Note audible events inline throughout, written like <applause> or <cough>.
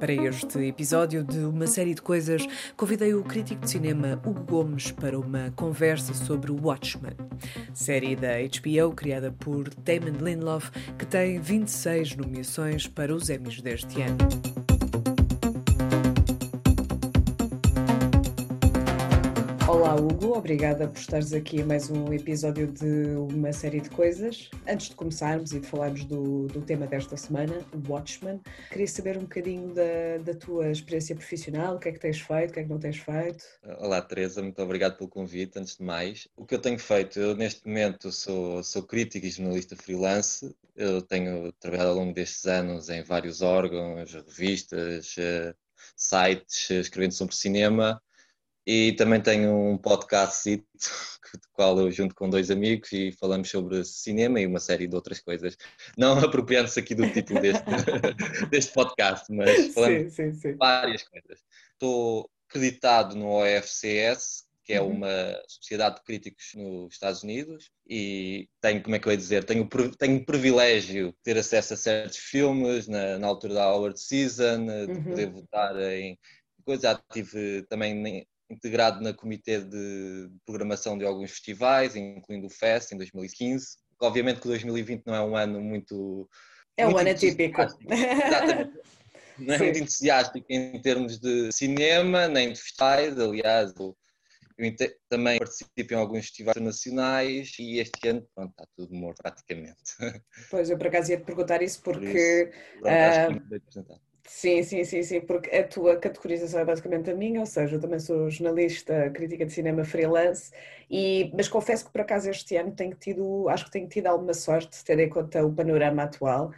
Para este episódio de uma série de coisas, convidei o crítico de cinema Hugo Gomes para uma conversa sobre Watchmen, série da HBO criada por Damon Lindelof, que tem 26 nomeações para os Emmys deste ano. Olá, Hugo. Obrigada por estares aqui a mais um episódio de uma série de coisas. Antes de começarmos e de falarmos do, do tema desta semana, o Watchmen, queria saber um bocadinho da, da tua experiência profissional, o que é que tens feito, o que é que não tens feito. Olá, Teresa, muito obrigado pelo convite, antes de mais. O que eu tenho feito, eu neste momento sou, sou crítico e jornalista freelance, eu tenho trabalhado ao longo destes anos em vários órgãos, revistas, eh, sites, escrevendo sobre cinema, e também tenho um podcast <laughs> do qual eu junto com dois amigos e falamos sobre cinema e uma série de outras coisas. Não <laughs> apropriando-se aqui do título deste, <laughs> deste podcast, mas falamos sim, sim, sim. várias coisas. Estou acreditado no OFCS, que é uhum. uma sociedade de críticos nos Estados Unidos, e tenho, como é que eu ia dizer, tenho, tenho o privilégio de ter acesso a certos filmes na, na altura da Award Season, de uhum. poder votar em coisas. Já tive também integrado na comitê de programação de alguns festivais, incluindo o FEST em 2015. Obviamente que 2020 não é um ano muito. É um ano atípico. Exatamente. Não é Sim. muito entusiástico em termos de cinema, nem de festivais. Aliás, eu, eu também participo em alguns festivais internacionais e este ano pronto, está tudo morto praticamente. Pois, eu por acaso ia te perguntar isso porque. Por isso, pronto, uh, Sim, sim, sim, sim, porque a tua categorização é basicamente a minha, ou seja, eu também sou jornalista, crítica de cinema freelance, e, mas confesso que por acaso este ano tenho tido, acho que tenho tido alguma sorte, tendo em conta o panorama atual,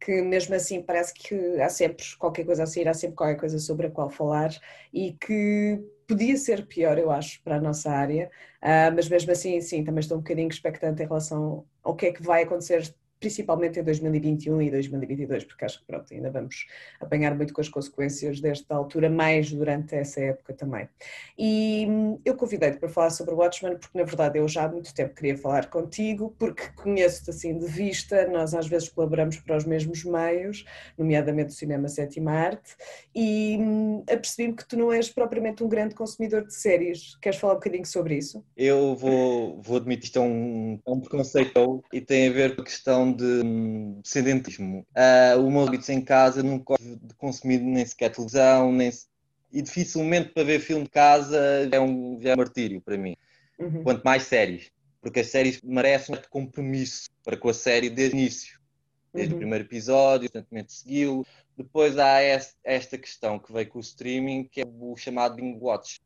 que mesmo assim parece que há sempre qualquer coisa a sair, há sempre qualquer coisa sobre a qual falar e que podia ser pior, eu acho, para a nossa área, uh, mas mesmo assim, sim, também estou um bocadinho expectante em relação ao que é que vai acontecer principalmente em 2021 e 2022, porque acho que pronto, ainda vamos apanhar muito com as consequências desta altura, mais durante essa época também. E hum, eu convidei-te para falar sobre o Watchmen, porque na verdade eu já há muito tempo queria falar contigo, porque conheço-te assim de vista, nós às vezes colaboramos para os mesmos meios, nomeadamente o cinema sétima arte, e hum, apercebi-me que tu não és propriamente um grande consumidor de séries. Queres falar um bocadinho sobre isso? Eu vou, vou admitir isto é um, é um preconceito e tem a ver com a questão de sedentismo. Uh, o meu hábito em casa não de consumir nem sequer televisão, nem e dificilmente para ver filme de casa é um, já é um martírio para mim. Uhum. Quanto mais séries, porque as séries merecem um compromisso para com a série desde o início, desde uhum. o primeiro episódio, constantemente segui-lo. Depois há esta questão que veio com o streaming, que é o chamado binge watch,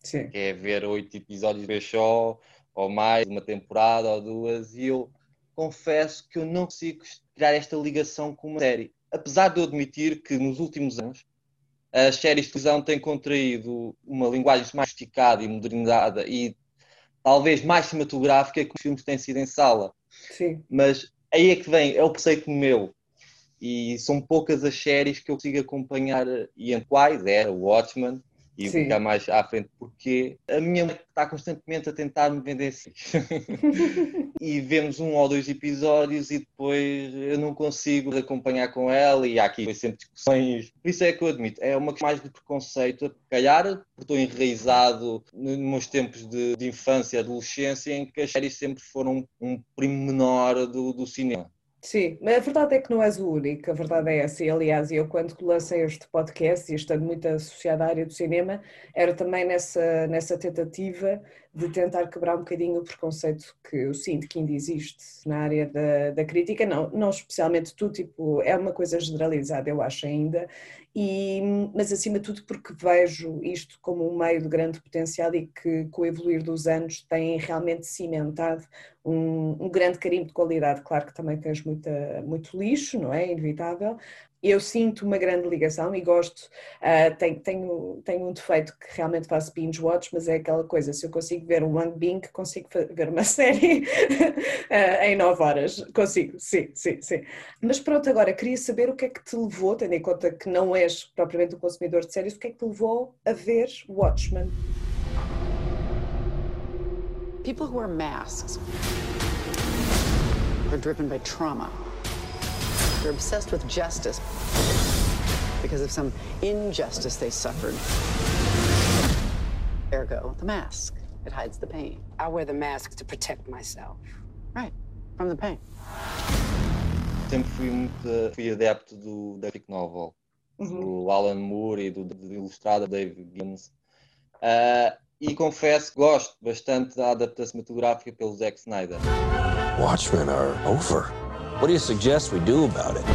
Sim. que é ver oito episódios de só, ou mais, uma temporada ou duas, e eu confesso que eu não consigo tirar esta ligação com uma série. Apesar de eu admitir que nos últimos anos as séries de televisão têm contraído uma linguagem mais sofisticada e modernizada e talvez mais cinematográfica que os filmes têm sido em sala. Sim. Mas aí é que vem, é o preceito meu. E são poucas as séries que eu consigo acompanhar, e entre quais é o Watchmen, e Sim. ficar mais à frente, porque a minha mãe está constantemente a tentar me vender assim. <laughs> e vemos um ou dois episódios e depois eu não consigo acompanhar com ela e há aqui sempre discussões. Por isso é que eu admito, é uma questão mais de preconceito, calhar, porque estou enraizado nos meus tempos de, de infância e adolescência em que as séries sempre foram um primo menor do, do cinema. Sim, mas a verdade é que não és o único, a verdade é essa. E, aliás, eu quando lancei este podcast, e estando muito associada à área do cinema, era também nessa, nessa tentativa de tentar quebrar um bocadinho o preconceito que eu sinto que ainda existe na área da, da crítica, não, não especialmente tu, tipo, é uma coisa generalizada, eu acho ainda, e, mas acima de tudo porque vejo isto como um meio de grande potencial e que com o evoluir dos anos tem realmente cimentado um, um grande carimbo de qualidade. Claro que também tens muita, muito lixo, não é? Inevitável, eu sinto uma grande ligação e gosto, uh, tenho, tenho, tenho um defeito que realmente faço binge watch, mas é aquela coisa, se eu consigo ver um One Bing, consigo ver uma <laughs> série uh, em 9 horas, consigo, sim, sim, sim. Mas pronto, agora queria saber o que é que te levou, tendo em conta que não és propriamente um consumidor de séries, o que é que te levou a ver Watchmen? People who wear masks are driven by trauma. They're obsessed with justice because of some injustice they suffered. Ergo, the mask. It hides the pain. I wear the mask to protect myself. Right, from the pain. Sempre fui muito fui adepto do graphic novel, uhum. do Alan Moore e do, do ilustrado David Gibbons. Uh, e confesso que gosto bastante da adaptação cinematográfica pelo Zack Snyder. Watchmen are over. What do you suggest we do about it?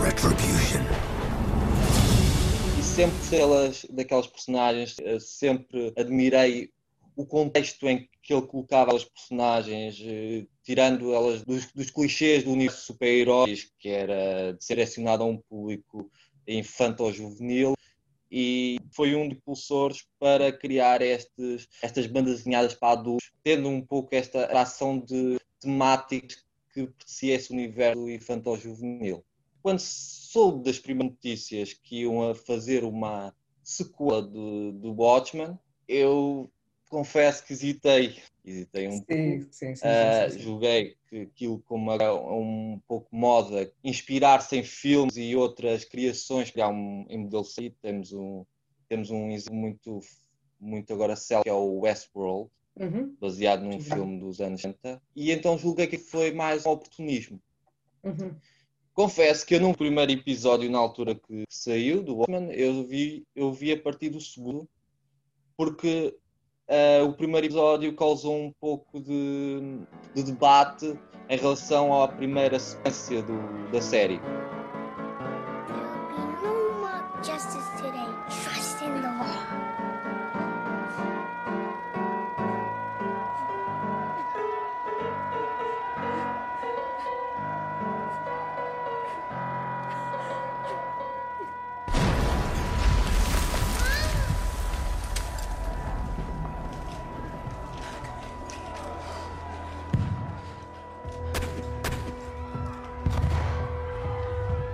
Retribution. E sempre pelas, daquelas personagens, eh, sempre admirei o contexto em que ele colocava as personagens, eh, tirando elas dos, dos clichês do universo super-heróis, que era direcionado a um público infanto-juvenil, e foi um dos impulsores para criar estes, estas bandas desenhadas para adultos, tendo um pouco esta ação de temáticas que aprecia esse universo infantil-juvenil. Quando soube das primeiras notícias que iam a fazer uma sequela do, do Watchmen, eu confesso que hesitei. Hesitei um sim, pouco. Sim, sim, uh, julguei que aquilo como um pouco moda, inspirar-se em filmes e outras criações, criar um, em modelo temos um, temos um exemplo muito, muito agora célebre, que é o Westworld, uhum. baseado num filme dos anos 60, e então julguei que foi mais um oportunismo. Uhum. Confesso que eu no primeiro episódio, na altura que saiu do Watchmen, eu vi, eu vi a partir do segundo, porque uh, o primeiro episódio causou um pouco de, de debate em relação à primeira sequência do, da série.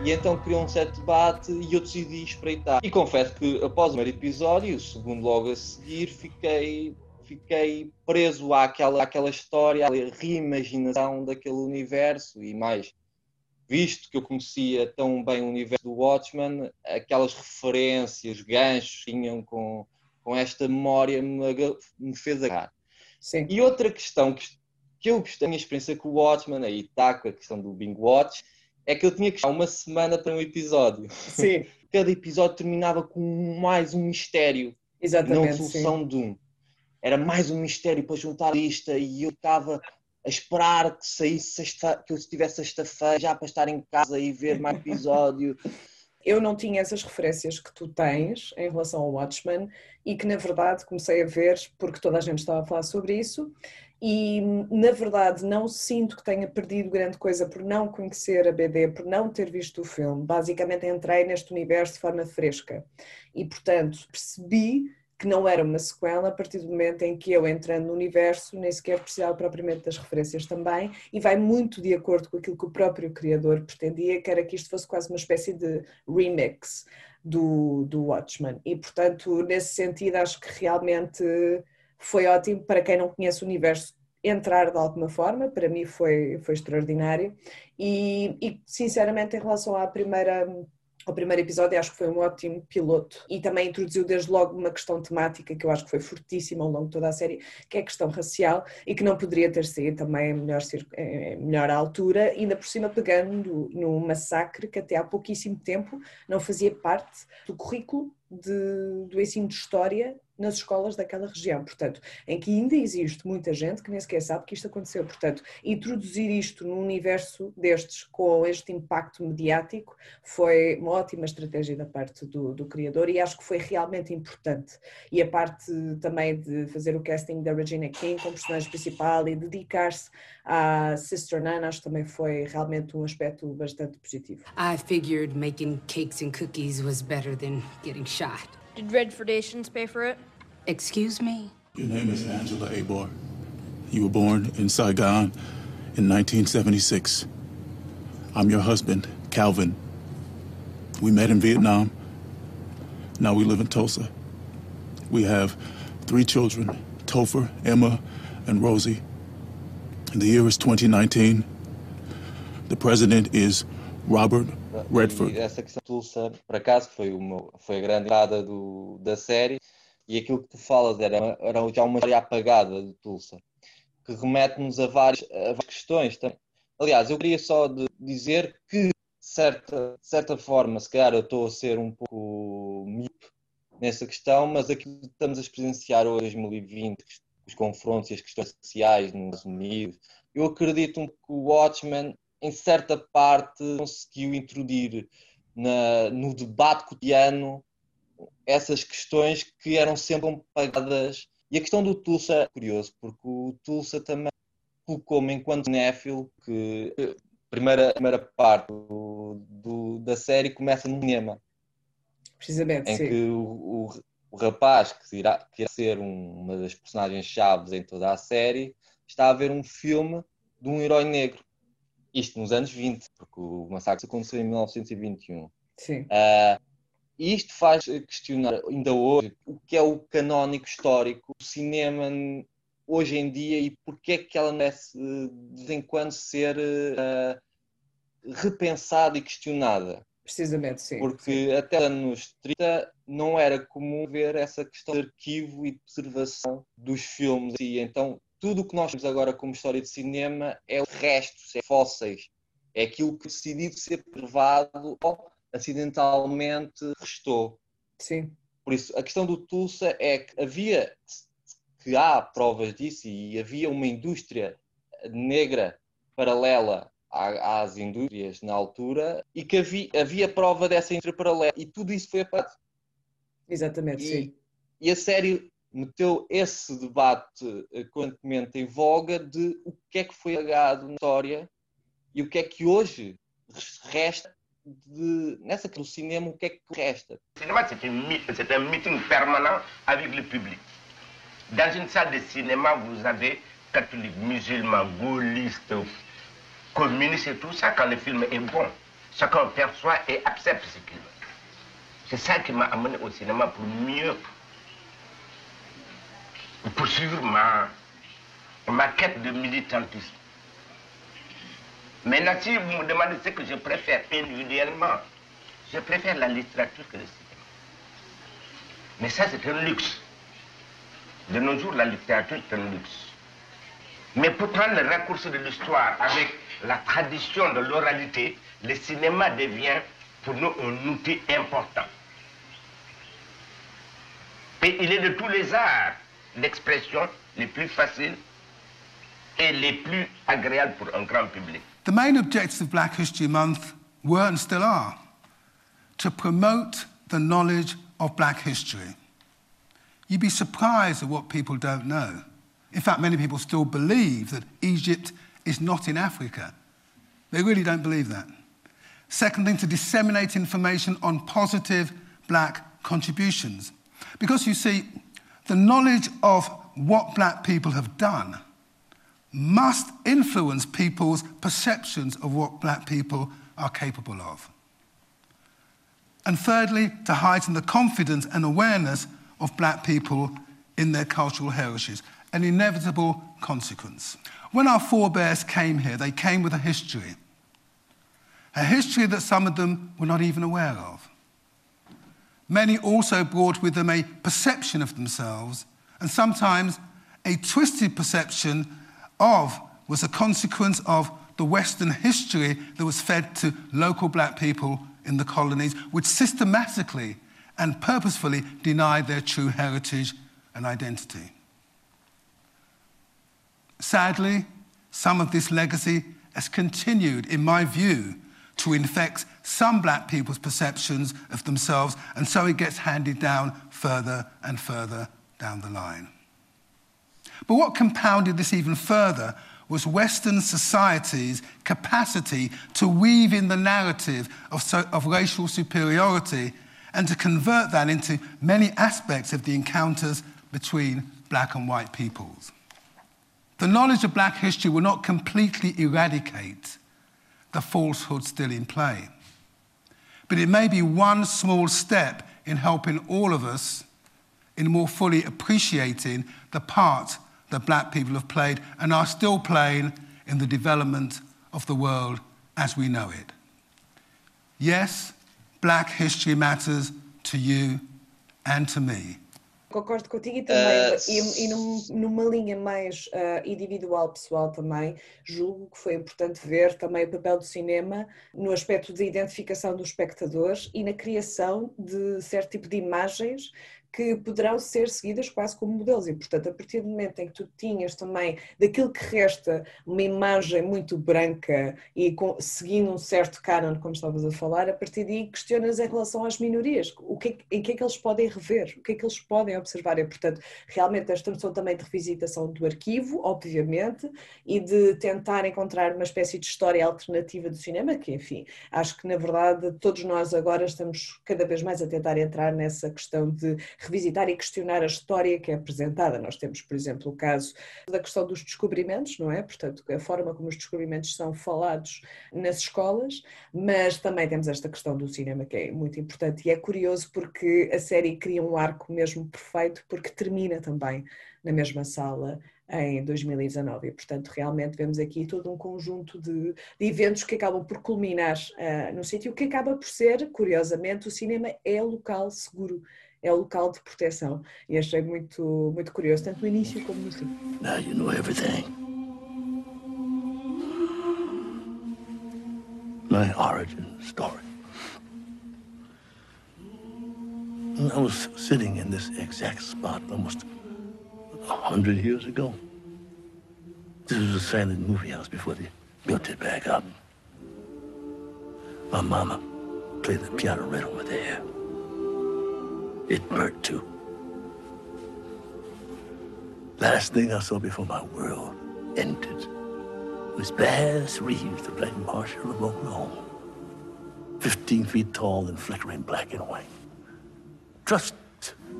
E então criou um certo debate e eu decidi espreitar. E confesso que após o primeiro episódio, o segundo logo a seguir, fiquei, fiquei preso àquela, àquela história, à reimaginação daquele universo e mais. Visto que eu conhecia tão bem o universo do Watchmen, aquelas referências, ganchos que tinham com, com esta memória me, me fez agarrar. Sim. E outra questão que, que eu gostei da minha experiência com o Watchmen, aí está com a questão do Bing Watch, é que eu tinha que estar uma semana para um episódio. Sim. <laughs> Cada episódio terminava com mais um mistério. Exatamente. Não solução sim. de um. Era mais um mistério para juntar a lista e eu estava a esperar que saísse sexta, que eu estivesse sexta-feira já para estar em casa e ver mais <laughs> episódio. Eu não tinha essas referências que tu tens em relação ao Watchmen e que na verdade comecei a ver porque toda a gente estava a falar sobre isso e na verdade não sinto que tenha perdido grande coisa por não conhecer a BD, por não ter visto o filme. Basicamente entrei neste universo de forma fresca e portanto percebi que não era uma sequela a partir do momento em que eu entrando no universo nem sequer precisava propriamente das referências também e vai muito de acordo com aquilo que o próprio criador pretendia, que era que isto fosse quase uma espécie de remix do, do Watchmen. E portanto nesse sentido acho que realmente foi ótimo para quem não conhece o universo entrar de alguma forma, para mim foi, foi extraordinário. E, e sinceramente em relação à primeira ao primeiro episódio acho que foi um ótimo piloto e também introduziu desde logo uma questão temática que eu acho que foi fortíssima ao longo de toda a série, que é a questão racial e que não poderia ter sido também melhor, melhor altura, ainda por cima pegando no massacre que até há pouquíssimo tempo não fazia parte do currículo de, do ensino de história nas escolas daquela região, portanto, em que ainda existe muita gente que nem sequer sabe que isto aconteceu. Portanto, introduzir isto num universo destes com este impacto mediático foi uma ótima estratégia da parte do, do criador e acho que foi realmente importante. E a parte também de fazer o casting da Regina King como personagem principal e dedicar-se à Sister Nan, acho que também foi realmente um aspecto bastante positivo. I figured making cakes and cookies was better than getting shot. Did Redford Asians pay for it? Excuse me? Your name is Angela Abor. You were born in Saigon in 1976. I'm your husband, Calvin. We met in Vietnam. Now we live in Tulsa. We have three children Topher, Emma, and Rosie. The year is 2019. The president is Robert Redford. E essa questão de Tulsa, por acaso, foi, uma, foi a grande entrada do, da série. E aquilo que tu falas era, era já uma história apagada de Tulsa, que remete-nos a várias, a várias questões. Aliás, eu queria só dizer que, de certa, de certa forma, se calhar eu estou a ser um pouco míope nessa questão, mas aquilo que estamos a experienciar hoje, em 2020, os confrontos e as questões sociais nos Estados Unidos, eu acredito que o Watchmen, em certa parte, conseguiu introduzir na, no debate cotidiano essas questões que eram sempre apagadas. E a questão do Tulsa é curioso, porque o Tulsa também colocou-me enquanto néfilo que a primeira, primeira parte do, do, da série começa no cinema. Precisamente, em sim. que o, o, o rapaz, que irá, que irá ser um, uma das personagens chaves em toda a série, está a ver um filme de um herói negro. Isto nos anos 20, porque o massacre aconteceu em 1921. Sim. Uh, e isto faz questionar ainda hoje o que é o canónico histórico do cinema hoje em dia e porque é que ela merece de vez em quando ser uh, repensada e questionada. Precisamente, sim. Porque sim. até anos 30 não era comum ver essa questão de arquivo e de preservação dos filmes. E então tudo o que nós temos agora como história de cinema é o resto, é fósseis. É aquilo que decidiu ser preservado ou acidentalmente restou. Sim. Por isso, a questão do Tulsa é que havia, que há provas disso e havia uma indústria negra paralela às indústrias na altura e que havia, havia prova dessa indústria paralela e tudo isso foi apagado. Exatamente, e, sim. E a série meteu esse debate constantemente em voga de o que é que foi apagado na história e o que é que hoje resta de, nessa que o cinéma, o que é que resta Le cinéma, c'est un meeting permanent avec le public. Dans une salle de cinéma, vous avez catholiques, musulmans, gaullistes, communistes et tout ça. Quand le film est bon, chacun perçoit et accepte ce qu'il veut. C'est ça qui m'a amené au cinéma pour mieux poursuivre ma, ma quête de militantisme. Maintenant, si vous me demandez ce que je préfère individuellement, je préfère la littérature que le cinéma. Mais ça, c'est un luxe. De nos jours, la littérature est un luxe. Mais pour prendre le raccourci de l'histoire avec la tradition de l'oralité, le cinéma devient pour nous un outil important. Et il est de tous les arts d'expression les plus faciles et les plus agréables pour un grand public. The main objectives of Black History Month were and still are to promote the knowledge of black history. You'd be surprised at what people don't know. In fact, many people still believe that Egypt is not in Africa. They really don't believe that. Second thing, to disseminate information on positive black contributions. Because you see, the knowledge of what black people have done must influence people's perceptions of what black people are capable of. And thirdly, to heighten the confidence and awareness of black people in their cultural heritage, an inevitable consequence. When our forebears came here, they came with a history, a history that some of them were not even aware of. Many also brought with them a perception of themselves, and sometimes a twisted perception of was a consequence of the Western history that was fed to local black people in the colonies, which systematically and purposefully denied their true heritage and identity. Sadly, some of this legacy has continued, in my view, to infect some black people's perceptions of themselves, and so it gets handed down further and further down the line. But what compounded this even further was Western society's capacity to weave in the narrative of, so, of racial superiority and to convert that into many aspects of the encounters between black and white peoples. The knowledge of black history will not completely eradicate the falsehood still in play, but it may be one small step in helping all of us in more fully appreciating the part that black people have played and are still playing in the development of the world as we know it. Yes, black history matters to you and to me. Concordo contigo e também, uh, e, e num, numa linha mais uh, individual, pessoal também, julgo que foi importante ver também o papel do cinema no aspecto de identificação dos espectadores e na criação de certo tipo de imagens que poderão ser seguidas quase como modelos. E, portanto, a partir do momento em que tu tinhas também daquilo que resta uma imagem muito branca e com, seguindo um certo canon, como estavas a falar, a partir daí questionas em relação às minorias, o que, em que é que eles podem rever, o que é que eles podem observar? E, portanto, realmente esta noção também de revisitação do arquivo, obviamente, e de tentar encontrar uma espécie de história alternativa do cinema, que, enfim, acho que, na verdade, todos nós agora estamos cada vez mais a tentar entrar nessa questão de revisitar e questionar a história que é apresentada. Nós temos, por exemplo, o caso da questão dos descobrimentos, não é? Portanto, a forma como os descobrimentos são falados nas escolas, mas também temos esta questão do cinema que é muito importante e é curioso porque a série cria um arco mesmo perfeito porque termina também na mesma sala em 2019 e, portanto, realmente vemos aqui todo um conjunto de, de eventos que acabam por culminar uh, no sítio, que acaba por ser, curiosamente, o cinema é local seguro é o local de proteção. E achei muito, muito curioso, tanto no início como no fim. Now you know everything. My origin story. I was sitting in this exact spot almost a hundred years ago. This was a silent movie house before they built it back up. My mama played the piano right over there. It burnt too. Last thing I saw before my world ended was Bass Reeves, the Black Marshal of Oklahoma. Fifteen feet tall and flickering black and white. Trust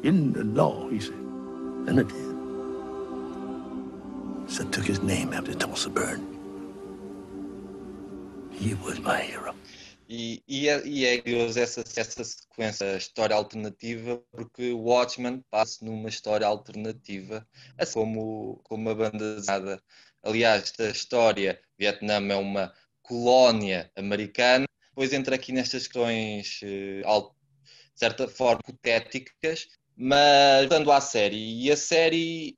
in the law, he said. And I did. So I took his name after Tulsa Burn. He was my hero. E, e, é, e é curioso essa, essa sequência, história alternativa, porque o Watchmen passa numa história alternativa, assim como, como a banda desenhada. Aliás, esta história, Vietnã é uma colónia americana, depois entra aqui nestas questões, eh, de certa forma, hipotéticas, mas voltando à série, e a série,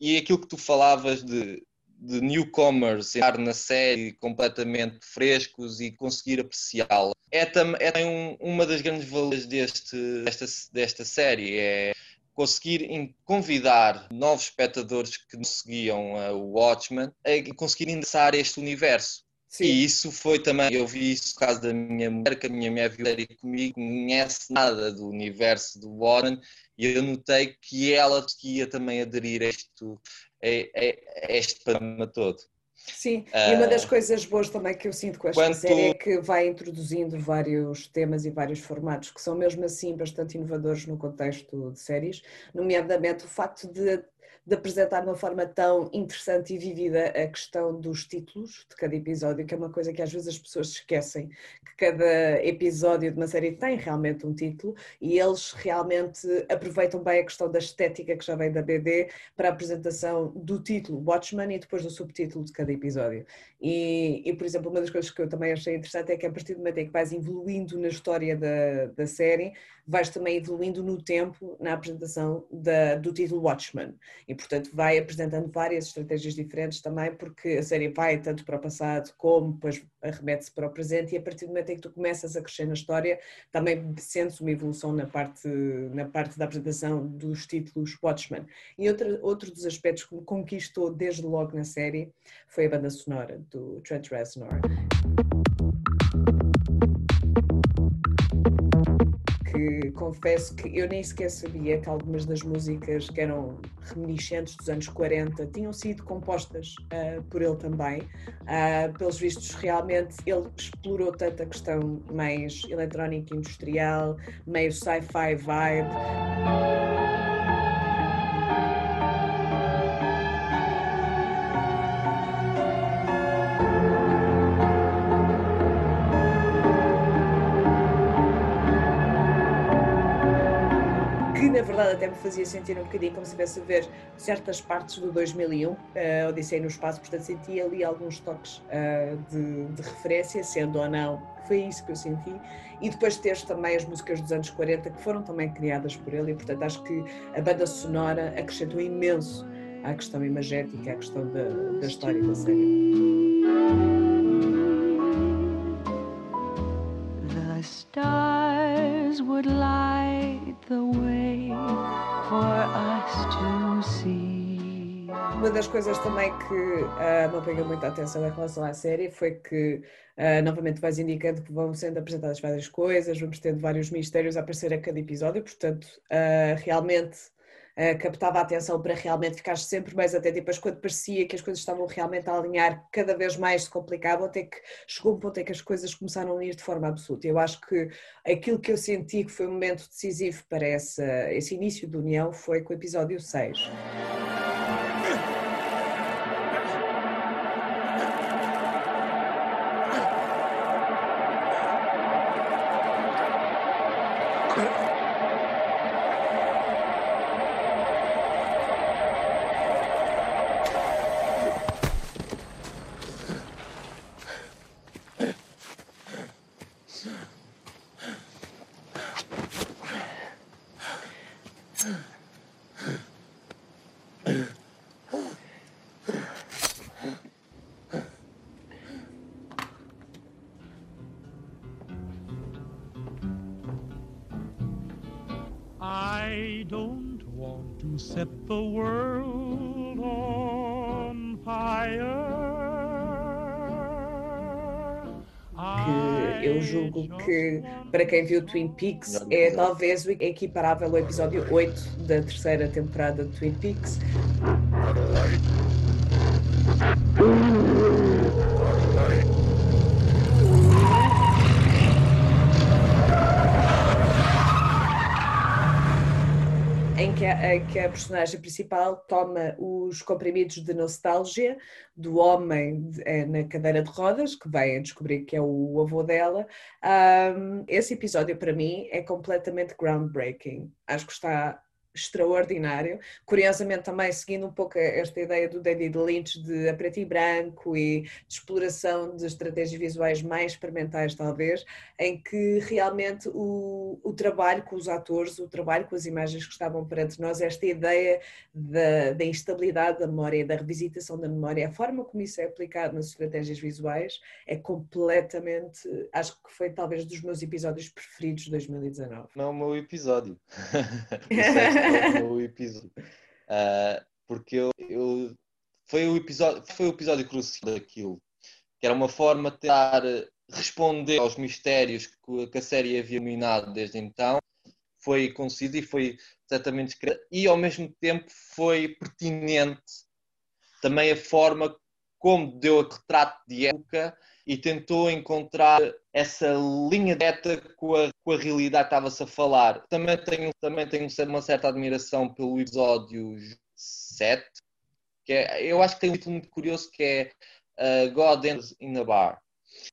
e aquilo que tu falavas de de newcomers entrar na série completamente frescos e conseguir apreciá-la. É, tam, é também um, uma das grandes valias deste, desta, desta série, é conseguir convidar novos espectadores que não seguiam uh, o Watchmen a conseguir ingressar este universo. Sim. E isso foi também, eu vi isso no caso da minha mulher, que a minha mulher viu série comigo, não conhece nada do universo do Watchmen, e eu notei que ela ia também aderir a isto, é, é, é este panorama todo. Sim, e uma das ah, coisas boas também que eu sinto com esta quanto... série é que vai introduzindo vários temas e vários formatos que são mesmo assim bastante inovadores no contexto de séries, nomeadamente o facto de de apresentar de uma forma tão interessante e vívida a questão dos títulos de cada episódio, que é uma coisa que às vezes as pessoas esquecem, que cada episódio de uma série tem realmente um título e eles realmente aproveitam bem a questão da estética que já vem da BD para a apresentação do título Watchmen e depois do subtítulo de cada episódio. E, e por exemplo, uma das coisas que eu também achei interessante é que a partir do momento em que vais evoluindo na história da, da série, vais também evoluindo no tempo na apresentação da, do título Watchmen. E, portanto, vai apresentando várias estratégias diferentes também, porque a série vai tanto para o passado como depois arremete-se para o presente, e a partir do momento em que tu começas a crescer na história, também sentes uma evolução na parte, na parte da apresentação dos títulos Watchmen. E outro, outro dos aspectos que me conquistou desde logo na série foi a banda sonora do Trent Reznor. Confesso que eu nem sequer sabia que algumas das músicas que eram reminiscentes dos anos 40 tinham sido compostas uh, por ele também. Uh, pelos vistos, realmente ele explorou tanto a questão mais eletrónica industrial, meio sci-fi vibe. Até me fazia sentir um bocadinho como se estivesse a ver certas partes do 2001, uh, Odisseia no Espaço, portanto sentia ali alguns toques uh, de, de, referência, sendo ou não, foi isso que eu senti. E depois ter também as músicas dos anos 40 que foram também criadas por ele, e portanto acho que a banda sonora acrescentou imenso à questão imagética, à questão da, da história da série. See. Uma das coisas também que uh, me pegou muita atenção em relação à série foi que, uh, novamente, vais indicando que vão sendo apresentadas várias coisas, vamos tendo vários mistérios a aparecer a cada episódio, portanto, uh, realmente captava a atenção para realmente ficar sempre mais atento e depois quando parecia que as coisas estavam realmente a alinhar, cada vez mais se complicavam, até que chegou um ponto em que as coisas começaram a ir de forma absoluta. Eu acho que aquilo que eu senti que foi um momento decisivo para essa, esse início de união foi com o episódio 6. Set the world on fire. Que eu julgo que, para quem viu Twin Peaks, é talvez equiparável ao episódio 8 da terceira temporada de Twin Peaks. Em que a, em que a personagem principal toma os comprimidos de nostalgia do homem de, é, na cadeira de rodas, que vem a descobrir que é o avô dela. Um, esse episódio, para mim, é completamente groundbreaking. Acho que está extraordinário. Curiosamente, também seguindo um pouco esta ideia do David Lynch de a preto e branco e de exploração de estratégias visuais mais experimentais, talvez, em que realmente o, o trabalho com os atores, o trabalho com as imagens que estavam perante nós, esta ideia da, da instabilidade da memória, da revisitação da memória, a forma como isso é aplicado nas estratégias visuais é completamente, acho que foi talvez dos meus episódios preferidos de 2019. Não, o meu episódio. <laughs> <laughs> no episódio. Uh, porque eu, eu, foi, o episódio, foi o episódio crucial daquilo, que era uma forma de tentar responder aos mistérios que, que a série havia minado desde então. Foi conciso e foi certamente escrito, e ao mesmo tempo foi pertinente também a forma como deu a retrato de época e tentou encontrar essa linha direta com a, com a realidade que estava-se a falar. Também tenho, também tenho uma certa admiração pelo episódio 7, que é, eu acho que tem um título muito curioso que é uh, God in a Bar,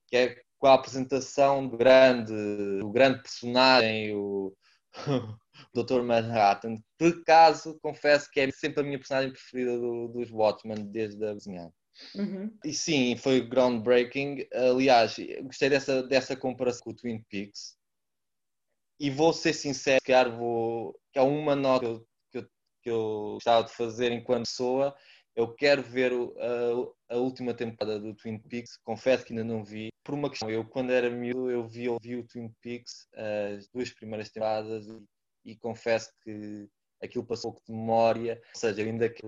que é com a apresentação do grande, do grande personagem, o, <laughs> Dr. Manhattan. Por acaso, confesso que é sempre a minha personagem preferida do, dos Watchmen desde a vizinhança. Uhum. E sim, foi groundbreaking. Aliás, gostei dessa, dessa comparação com o Twin Peaks. E vou ser sincero, que que é uma nota que eu, que, eu, que eu gostava de fazer enquanto pessoa. Eu quero ver a, a, última temporada do Twin Peaks. Confesso que ainda não vi. Por uma questão, eu quando era miúdo, eu vi, eu vi o Twin Peaks, as duas primeiras temporadas, e, e confesso que aquilo passou de memória. Ou seja, ainda que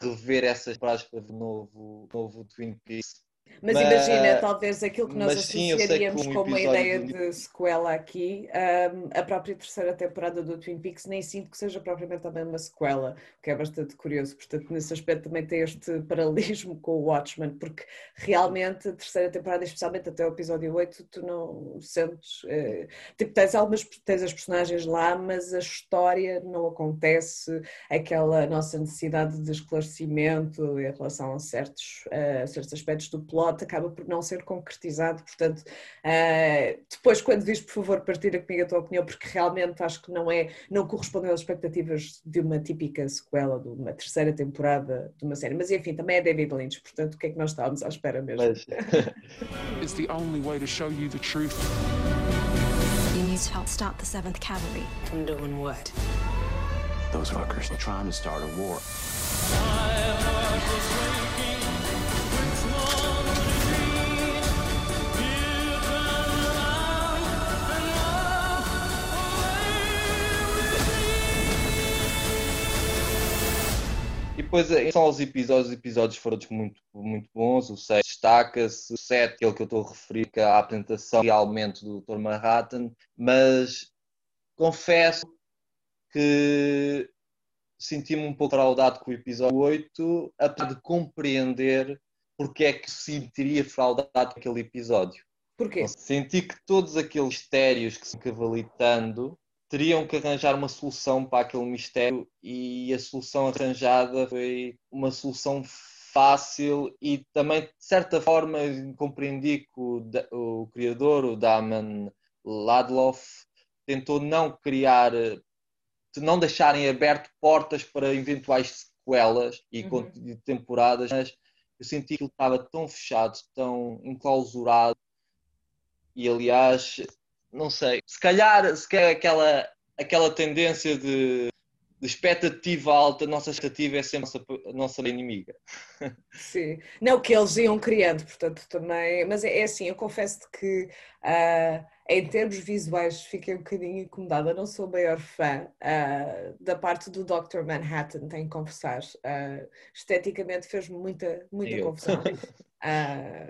rever essas para ver novo, novo Twin Peaks. Mas, mas, imagina, talvez aquilo que nós associaríamos sim, como uma ideia de... de sequela aqui, um, a própria terceira temporada do Twin Peaks nem sinto que seja propriamente também uma sequela, o que é bastante curioso. Portanto, nesse aspecto também tem este <laughs> paralelismo com o Watchmen, porque realmente a terceira temporada, especialmente até o episódio 8, tu não sentes. Uh, tipo, tens algumas tens as personagens lá, mas a história não acontece, aquela nossa necessidade de esclarecimento em relação a certos, uh, certos aspectos do plot plot acaba por não ser concretizado. Portanto, uh, depois, quando diz, por favor, partilha comigo a tua opinião, porque realmente acho que não é, não correspondeu às expectativas de uma típica sequela, de uma terceira temporada de uma série. Mas enfim, também é David Lynch, portanto, o que é que nós estávamos à espera mesmo? Mas... <laughs> It's the only way to show you the truth. You need to help stop the 7th Cavalry. From doing what? Those fuckers are trying to start a war. Depois, em relação aos episódios, os episódios foram muito, muito bons. O 6 destaca-se, o 7, aquele que eu estou a referir, que é a apresentação realmente do Dr. Manhattan, mas confesso que senti-me um pouco fraudado com o episódio 8, apesar de compreender porque é que se sentiria fraudado com aquele episódio. Porquê? Senti que todos aqueles mistérios que se cavalitando teriam que arranjar uma solução para aquele mistério e a solução arranjada foi uma solução fácil e também de certa forma compreendi que o, o criador, o Daman Ladloff, tentou não criar, não deixarem aberto portas para eventuais sequelas e uhum. temporadas, mas eu senti que ele estava tão fechado, tão enclausurado e aliás não sei, se calhar, se calhar aquela, aquela tendência de, de expectativa alta, a nossa expectativa é sempre a nossa, a nossa inimiga. <laughs> Sim, não que eles iam criando, portanto também, mas é, é assim, eu confesso que uh, em termos visuais fiquei um bocadinho incomodada, não sou o maior fã uh, da parte do Dr. Manhattan, tenho que conversar, uh, esteticamente fez-me muita, muita confusão. <laughs>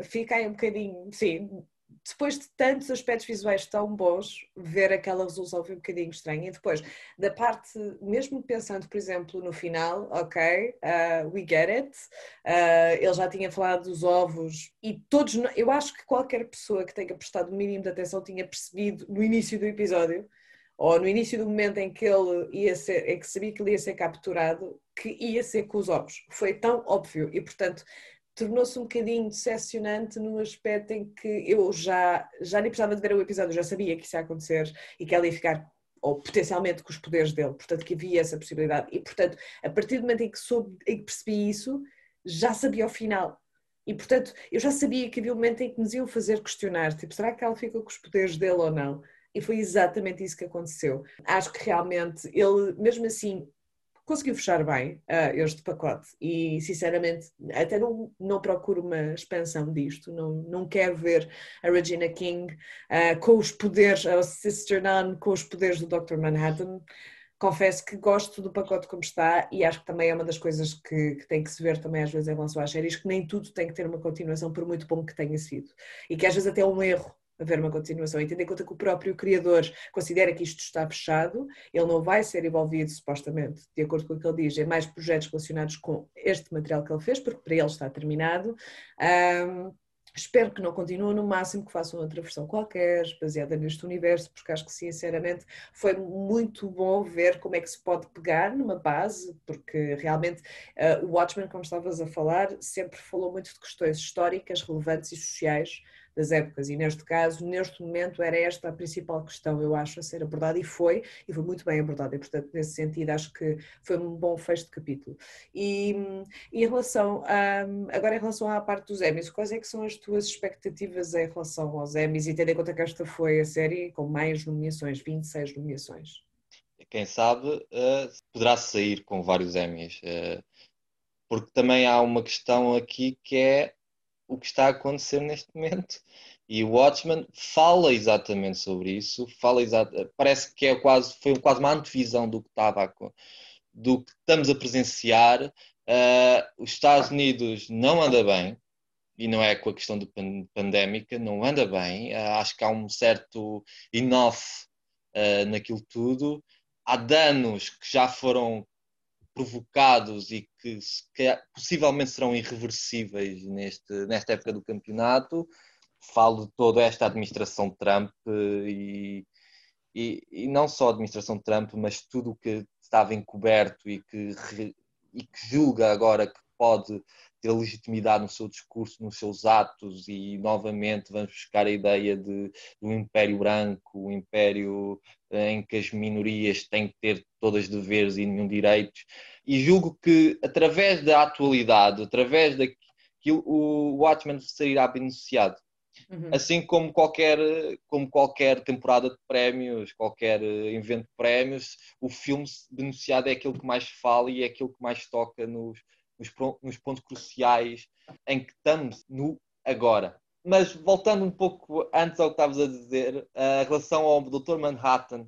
Fiquei um bocadinho, sim, depois de tantos aspectos visuais tão bons, ver aquela resolução foi um bocadinho estranha. E depois, da parte, mesmo pensando, por exemplo, no final, ok, uh, we get it, uh, ele já tinha falado dos ovos e todos, eu acho que qualquer pessoa que tenha prestado o mínimo de atenção tinha percebido no início do episódio, ou no início do momento em que ele ia ser, em que sabia que ele ia ser capturado, que ia ser com os ovos. Foi tão óbvio e, portanto, tornou-se um bocadinho decepcionante no aspecto em que eu já, já nem precisava de ver o episódio, já sabia que isso ia acontecer e que ela ia ficar ou potencialmente com os poderes dele, portanto que havia essa possibilidade e portanto a partir do momento em que, soube, em que percebi isso já sabia o final e portanto eu já sabia que havia um momento em que nos iam fazer questionar tipo, será que ela fica com os poderes dele ou não? E foi exatamente isso que aconteceu. Acho que realmente ele, mesmo assim, conseguiu fechar bem uh, este pacote e sinceramente até não, não procuro uma expansão disto, não, não quero ver a Regina King uh, com os poderes, a Sister Nun com os poderes do Dr. Manhattan. Confesso que gosto do pacote como está e acho que também é uma das coisas que, que tem que se ver também às vezes em relação às séries, que nem tudo tem que ter uma continuação por muito bom que tenha sido e que às vezes até é um erro haver uma continuação e tendo em conta que o próprio criador considera que isto está fechado, ele não vai ser envolvido, supostamente, de acordo com o que ele diz, em mais projetos relacionados com este material que ele fez, porque para ele está terminado. Um, Espero que não continuem, no máximo que façam outra versão qualquer, baseada neste universo, porque acho que sinceramente foi muito bom ver como é que se pode pegar numa base, porque realmente uh, o Watchmen, como estavas a falar, sempre falou muito de questões históricas, relevantes e sociais das épocas. E neste caso, neste momento, era esta a principal questão, eu acho, a ser abordada e foi, e foi muito bem abordada. E, portanto, nesse sentido, acho que foi um bom fecho de capítulo. E, e em relação, a, agora em relação à parte dos Emmys, quais é que são as tuas expectativas em relação aos Emmys e tendo em conta que esta foi a série com mais nomeações, 26 nomeações? Quem sabe uh, poderá sair com vários Emmys. Uh, porque também há uma questão aqui que é o que está a acontecer neste momento. E o Watchmen fala exatamente sobre isso, fala parece que é quase, foi quase uma antevisão do que estava a, do que estamos a presenciar. Uh, os Estados Unidos não anda bem, e não é com a questão de pandémica, não anda bem. Uh, acho que há um certo enough uh, naquilo tudo. Há danos que já foram provocados e que, que possivelmente serão irreversíveis neste, nesta época do campeonato. Falo de toda esta administração Trump e, e, e não só a administração Trump, mas tudo o que estava encoberto e que, e que julga agora que pode ter legitimidade no seu discurso, nos seus atos, e novamente vamos buscar a ideia de, do Império Branco, o Império eh, em que as minorias têm que ter todas deveres e nenhum direitos. E julgo que através da atualidade, através daquilo, o Watchmen sairá beneficiado. Uhum. Assim como qualquer, como qualquer temporada de prémios, qualquer evento de prémios, o filme beneficiado é aquilo que mais fala e é aquilo que mais toca nos, nos, nos pontos cruciais em que estamos no agora. Mas voltando um pouco antes ao que estavas a dizer, a relação ao Dr. Manhattan,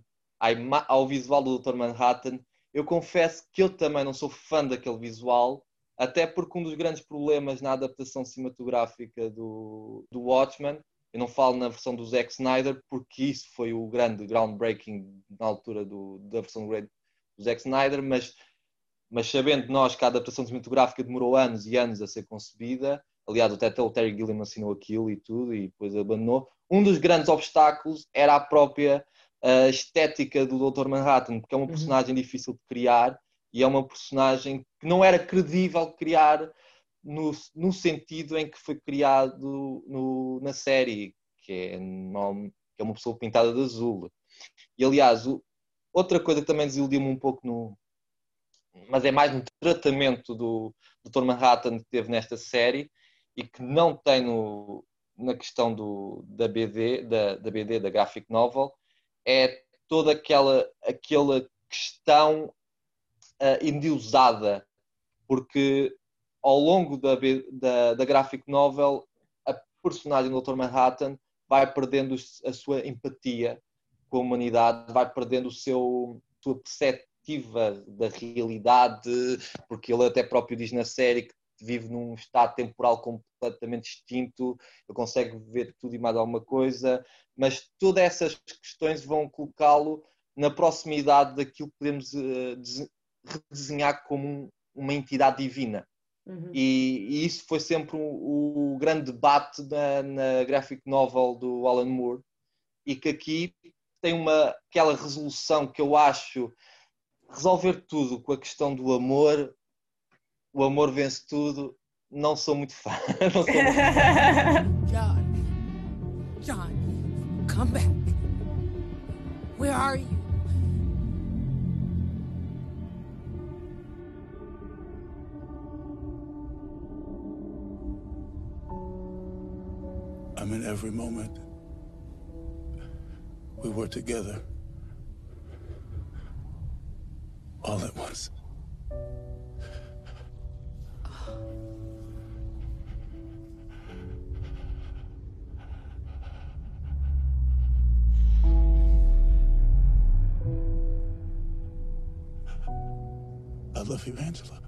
ao visual do Dr. Manhattan, eu confesso que eu também não sou fã daquele visual, até porque um dos grandes problemas na adaptação cinematográfica do, do Watchmen, eu não falo na versão do Zack Snyder, porque isso foi o grande groundbreaking na altura do, da versão do Zack Snyder, mas mas sabendo nós que a adaptação cinematográfica demorou anos e anos a ser concebida, aliás, até o Terry Gilliam assinou aquilo e tudo, e depois abandonou, um dos grandes obstáculos era a própria uh, estética do Dr. Manhattan, porque é uma uhum. personagem difícil de criar e é uma personagem que não era credível criar no, no sentido em que foi criado no, na série, que é, que é uma pessoa pintada de azul. E aliás, o, outra coisa que também desiludiu-me um pouco no, mas é mais um tratamento do Dr. Manhattan que teve nesta série e que não tem no, na questão do, da BD, da, da BD, da graphic novel, é toda aquela, aquela questão uh, endeusada, porque ao longo da, da, da graphic novel a personagem do Dr. Manhattan vai perdendo a sua empatia com a humanidade, vai perdendo o seu sua perspectiva da realidade, porque ele até próprio diz na série que vive num estado temporal completamente distinto, ele consegue ver tudo e mais alguma coisa, mas todas essas questões vão colocá-lo na proximidade daquilo que podemos uh, redesenhar como um, uma entidade divina. Uhum. E, e, isso foi sempre o, o grande debate na, na graphic novel do Alan Moore, e que aqui tem uma, aquela resolução que eu acho resolver tudo com a questão do amor, o amor vence tudo, não sou muito fã. <laughs> Não sou muito fã. John, John, come back. Where are you? I'm in every moment. We were together. All at once. I love you, Angela.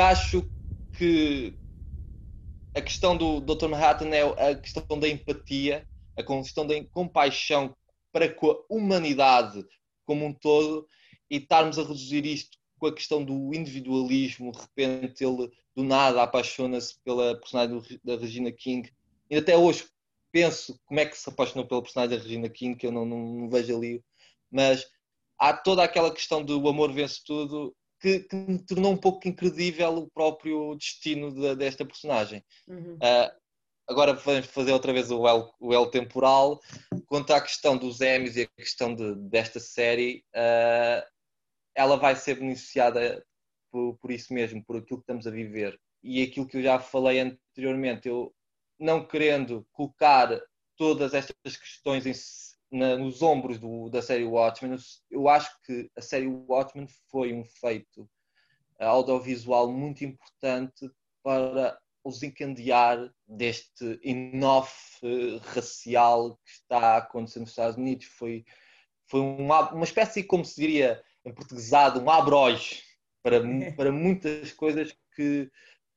Acho que a questão do Dr. Manhattan é a questão da empatia, a questão da compaixão para com a humanidade como um todo e estarmos a reduzir isto com a questão do individualismo, de repente ele do nada apaixona-se pela personagem da Regina King. E até hoje penso como é que se apaixonou pela personagem da Regina King, que eu não, não, não vejo ali, mas há toda aquela questão do amor vence tudo que, que, me tornou um pouco incredível o próprio destino de, desta personagem. Uhum. Uh, agora vamos fazer outra vez o L, o L temporal. Quanto à questão dos Emmys e a questão de, desta série, uh, ela vai ser beneficiada por, por, isso mesmo, por aquilo que estamos a viver. E aquilo que eu já falei anteriormente, eu não querendo colocar todas estas questões em na, nos ombros do, da série Watchmen. Eu acho que a série Watchmen foi um feito audiovisual muito importante para o desencandear deste enough racial que está a acontecer nos Estados Unidos. Foi, foi uma, uma espécie, como se diria em portuguesado, um abroge para, <laughs> para muitas coisas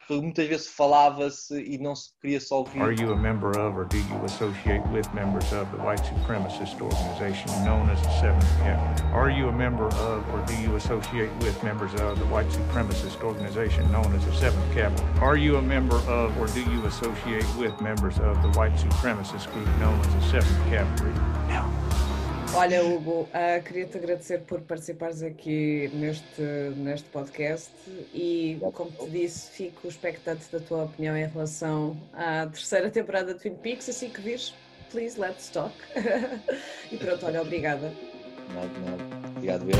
que, muitas vezes falava-se e não se queria só ouvir. Are you a member of or do you associate with members of the white supremacist organization known as the Seventh Cavalry? Are you a member of or do you associate with members of the white supremacist organization known as the Seventh Cavalry? Are you a member of or do you associate with members of the white supremacist group known as the Seventh Cavalry? No. Olha, Hugo, uh, queria-te agradecer por participares aqui neste, neste podcast e, como te disse, fico expectante da tua opinião em relação à terceira temporada de Twin Peaks. Assim que vires, please let's talk. <laughs> e pronto, olha, obrigada. Nada, nada. Obrigado, eu.